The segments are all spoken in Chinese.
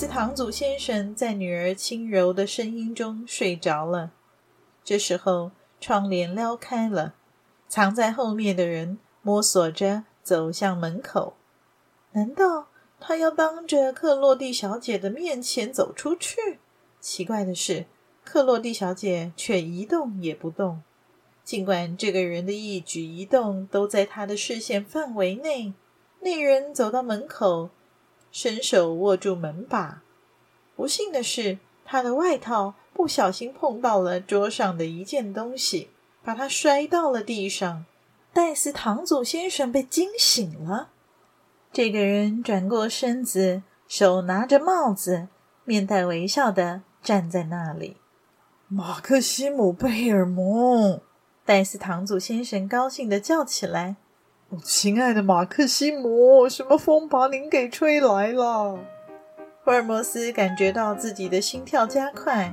斯堂祖先生在女儿轻柔的声音中睡着了。这时候，窗帘撩开了，藏在后面的人摸索着走向门口。难道他要当着克洛蒂小姐的面前走出去？奇怪的是，克洛蒂小姐却一动也不动。尽管这个人的一举一动都在他的视线范围内，那人走到门口。伸手握住门把，不幸的是，他的外套不小心碰到了桌上的一件东西，把他摔到了地上。戴斯堂祖先生被惊醒了。这个人转过身子，手拿着帽子，面带微笑的站在那里。马克西姆·贝尔蒙，戴斯堂祖先生高兴的叫起来。哦，亲爱的马克西姆，什么风把您给吹来了？福尔摩斯感觉到自己的心跳加快。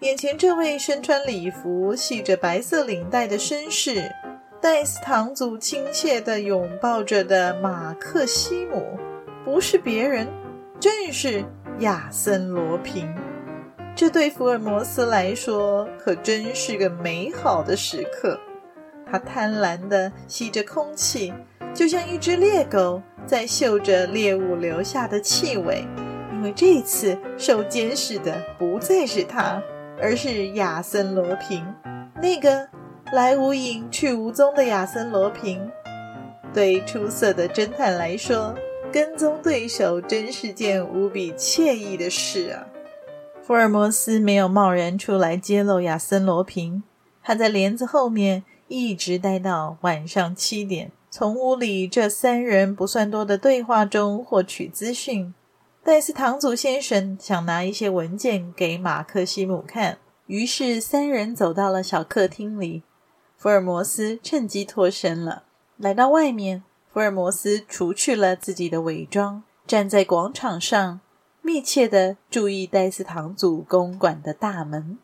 眼前这位身穿礼服、系着白色领带的绅士，戴斯堂祖亲切地拥抱着的马克西姆，不是别人，正是亚森·罗平。这对福尔摩斯来说，可真是个美好的时刻。他贪婪地吸着空气，就像一只猎狗在嗅着猎物留下的气味。因为这次受监视的不再是他，而是亚森·罗平，那个来无影去无踪的亚森·罗平。对出色的侦探来说，跟踪对手真是件无比惬意的事啊！福尔摩斯没有贸然出来揭露亚森·罗平，他在帘子后面。一直待到晚上七点，从屋里这三人不算多的对话中获取资讯。戴斯堂祖先生想拿一些文件给马克西姆看，于是三人走到了小客厅里。福尔摩斯趁机脱身了，来到外面。福尔摩斯除去了自己的伪装，站在广场上，密切的注意戴斯堂祖公馆的大门。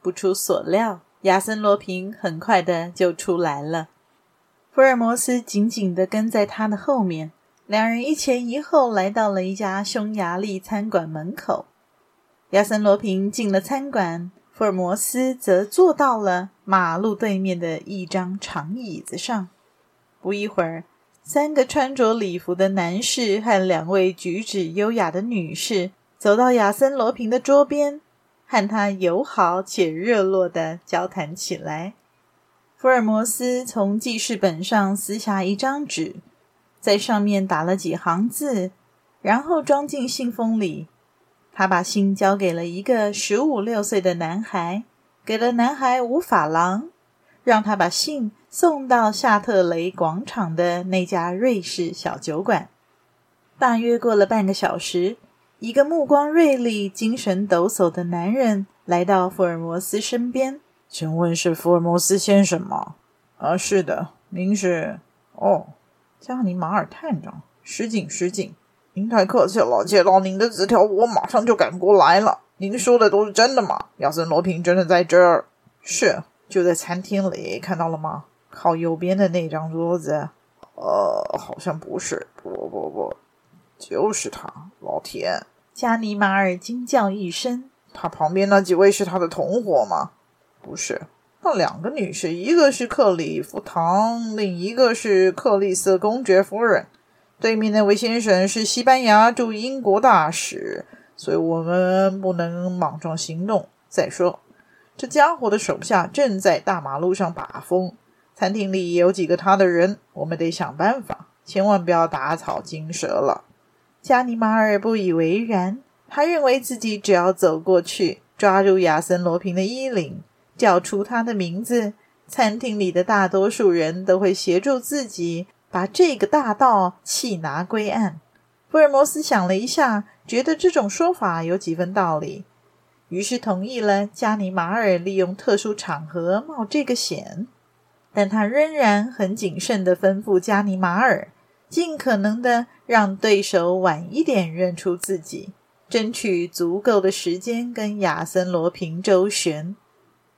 不出所料。亚森·罗平很快的就出来了，福尔摩斯紧紧的跟在他的后面，两人一前一后来到了一家匈牙利餐馆门口。亚森·罗平进了餐馆，福尔摩斯则坐到了马路对面的一张长椅子上。不一会儿，三个穿着礼服的男士和两位举止优雅的女士走到亚森·罗平的桌边。和他友好且热络的交谈起来。福尔摩斯从记事本上撕下一张纸，在上面打了几行字，然后装进信封里。他把信交给了一个十五六岁的男孩，给了男孩五法郎，让他把信送到夏特雷广场的那家瑞士小酒馆。大约过了半个小时。一个目光锐利、精神抖擞的男人来到福尔摩斯身边，请问是福尔摩斯先生吗？啊，是的，您是？哦，加尼马尔探长，失敬失敬，您太客气了。接到您的字条，我马上就赶过来了。您说的都是真的吗？亚森·罗平真的在这儿？是，就在餐厅里，看到了吗？靠右边的那张桌子。呃，好像不是，不不不，就是他，老田。加尼马尔惊叫一声：“他旁边那几位是他的同伙吗？”“不是，那两个女士，一个是克里夫唐，另一个是克里斯公爵夫人。对面那位先生是西班牙驻英国大使，所以我们不能莽撞行动。再说，这家伙的手下正在大马路上把风，餐厅里也有几个他的人，我们得想办法，千万不要打草惊蛇了。”加尼玛尔不以为然，他认为自己只要走过去，抓住亚森·罗平的衣领，叫出他的名字，餐厅里的大多数人都会协助自己把这个大盗缉拿归案。福尔摩斯想了一下，觉得这种说法有几分道理，于是同意了加尼玛尔利用特殊场合冒这个险。但他仍然很谨慎地吩咐加尼玛尔，尽可能的让对手晚一点认出自己，争取足够的时间跟亚森·罗平周旋。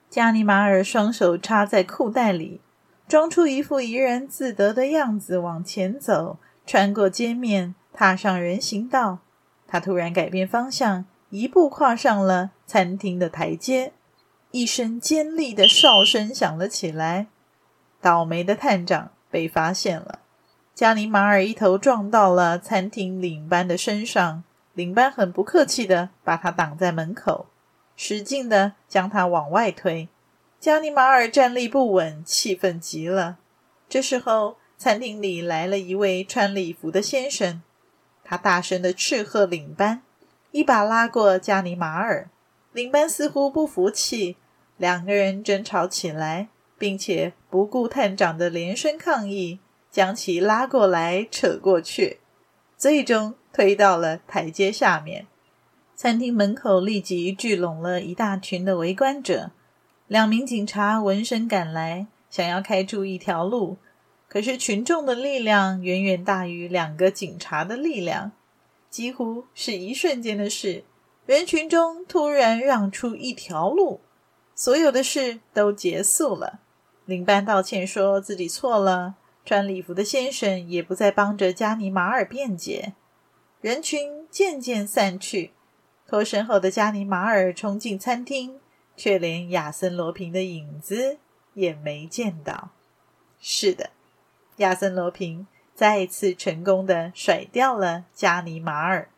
加尼玛尔双手插在裤袋里，装出一副怡然自得的样子，往前走，穿过街面，踏上人行道。他突然改变方向，一步跨上了餐厅的台阶。一声尖利的哨声响了起来。倒霉的探长被发现了，加尼玛尔一头撞到了餐厅领班的身上，领班很不客气地把他挡在门口，使劲地将他往外推。加尼玛尔站立不稳，气愤极了。这时候，餐厅里来了一位穿礼服的先生，他大声地斥喝领班，一把拉过加尼玛尔。领班似乎不服气，两个人争吵起来。并且不顾探长的连声抗议，将其拉过来扯过去，最终推到了台阶下面。餐厅门口立即聚拢了一大群的围观者。两名警察闻声赶来，想要开出一条路，可是群众的力量远远大于两个警察的力量，几乎是一瞬间的事。人群中突然让出一条路，所有的事都结束了。领班道歉说自己错了，穿礼服的先生也不再帮着加尼玛尔辩解。人群渐渐散去，脱身后的加尼玛尔冲进餐厅，却连亚森·罗平的影子也没见到。是的，亚森·罗平再次成功的甩掉了加尼玛尔。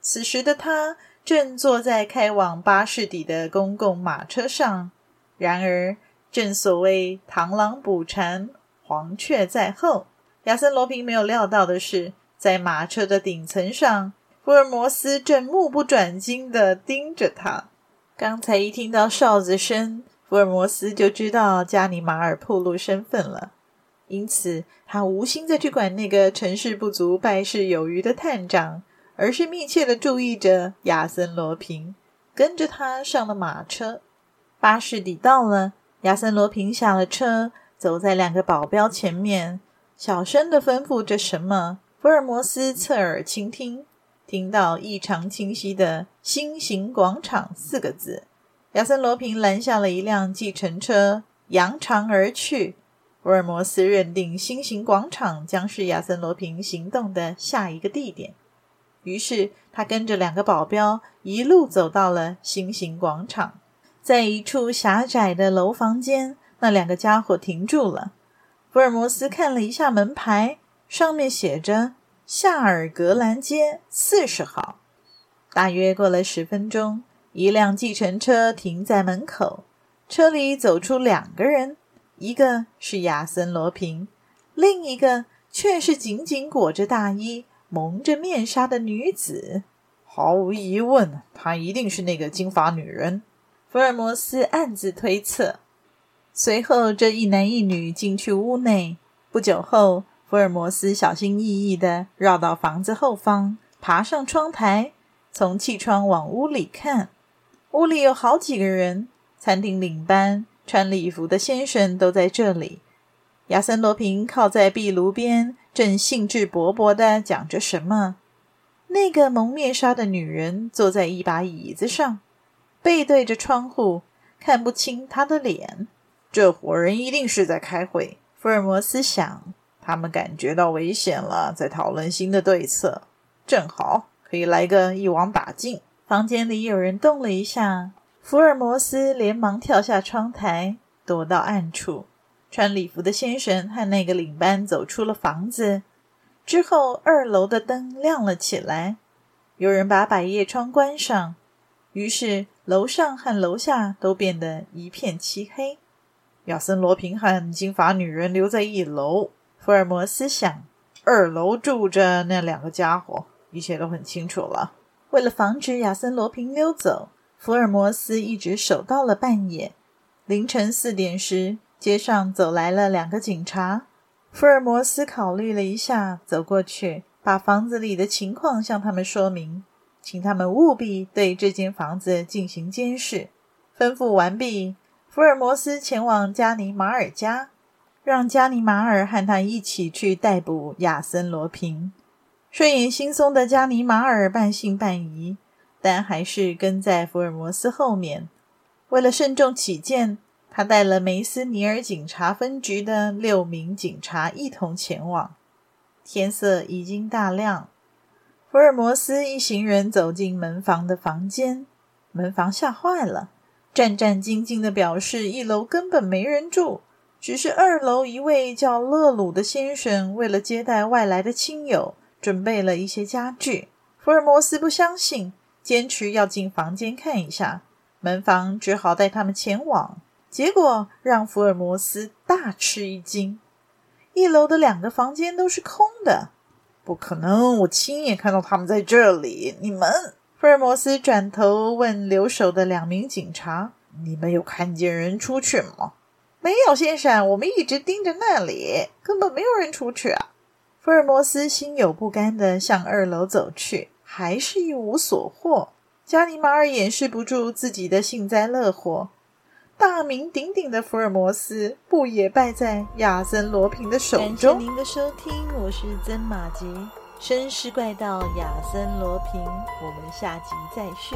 此时的他正坐在开往巴士底的公共马车上，然而。正所谓螳螂捕蝉，黄雀在后。亚森·罗平没有料到的是，在马车的顶层上，福尔摩斯正目不转睛地盯着他。刚才一听到哨子声，福尔摩斯就知道加尼马尔暴露身份了，因此他无心再去管那个成事不足败事有余的探长，而是密切地注意着亚森·罗平，跟着他上了马车。巴士底到了。亚森·罗平下了车，走在两个保镖前面，小声的吩咐着什么。福尔摩斯侧耳倾听，听到异常清晰的“星形广场”四个字。亚森·罗平拦下了一辆计程车，扬长而去。福尔摩斯认定星形广场将是亚森·罗平行动的下一个地点，于是他跟着两个保镖一路走到了星形广场。在一处狭窄的楼房间，那两个家伙停住了。福尔摩斯看了一下门牌，上面写着“夏尔格兰街四十号”。大约过了十分钟，一辆计程车停在门口，车里走出两个人，一个是亚森·罗平，另一个却是紧紧裹着大衣、蒙着面纱的女子。毫无疑问，她一定是那个金发女人。福尔摩斯暗自推测。随后，这一男一女进去屋内。不久后，福尔摩斯小心翼翼地绕到房子后方，爬上窗台，从气窗往屋里看。屋里有好几个人，餐厅领班、穿礼服的先生都在这里。亚森·罗平靠在壁炉边，正兴致勃勃地讲着什么。那个蒙面纱的女人坐在一把椅子上。背对着窗户，看不清他的脸。这伙人一定是在开会。福尔摩斯想，他们感觉到危险了，在讨论新的对策。正好可以来个一网打尽。房间里有人动了一下，福尔摩斯连忙跳下窗台，躲到暗处。穿礼服的先生和那个领班走出了房子。之后，二楼的灯亮了起来，有人把百叶窗关上。于是，楼上和楼下都变得一片漆黑。亚森·罗平和金发女人留在一楼。福尔摩斯想，二楼住着那两个家伙，一切都很清楚了。为了防止亚森·罗平溜走，福尔摩斯一直守到了半夜。凌晨四点时，街上走来了两个警察。福尔摩斯考虑了一下，走过去，把房子里的情况向他们说明，请他们务必对这间房子进行监视。吩咐完毕，福尔摩斯前往加尼马尔家，让加尼马尔和他一起去逮捕亚森·罗平。睡眼惺忪的加尼马尔半信半疑，但还是跟在福尔摩斯后面。为了慎重起见，他带了梅斯尼尔警察分局的六名警察一同前往。天色已经大亮，福尔摩斯一行人走进门房的房间，门房吓坏了，战战兢兢地表示一楼根本没人住，只是二楼一位叫勒鲁的先生为了接待外来的亲友，准备了一些家具。福尔摩斯不相信，坚持要进房间看一下，门房只好带他们前往，结果让福尔摩斯大吃一惊。一楼的两个房间都是空的，不可能！我亲眼看到他们在这里。你们，福尔摩斯转头问留守的两名警察：“你们有看见人出去吗？”“没有，先生，我们一直盯着那里，根本没有人出去啊。”福尔摩斯心有不甘地向二楼走去，还是一无所获。加尼马尔掩饰不住自己的幸灾乐祸。大名鼎鼎的福尔摩斯，不也败在亚森罗平的手中？感谢您的收听，我是曾马吉，绅士怪盗亚森罗平，我们下集再续。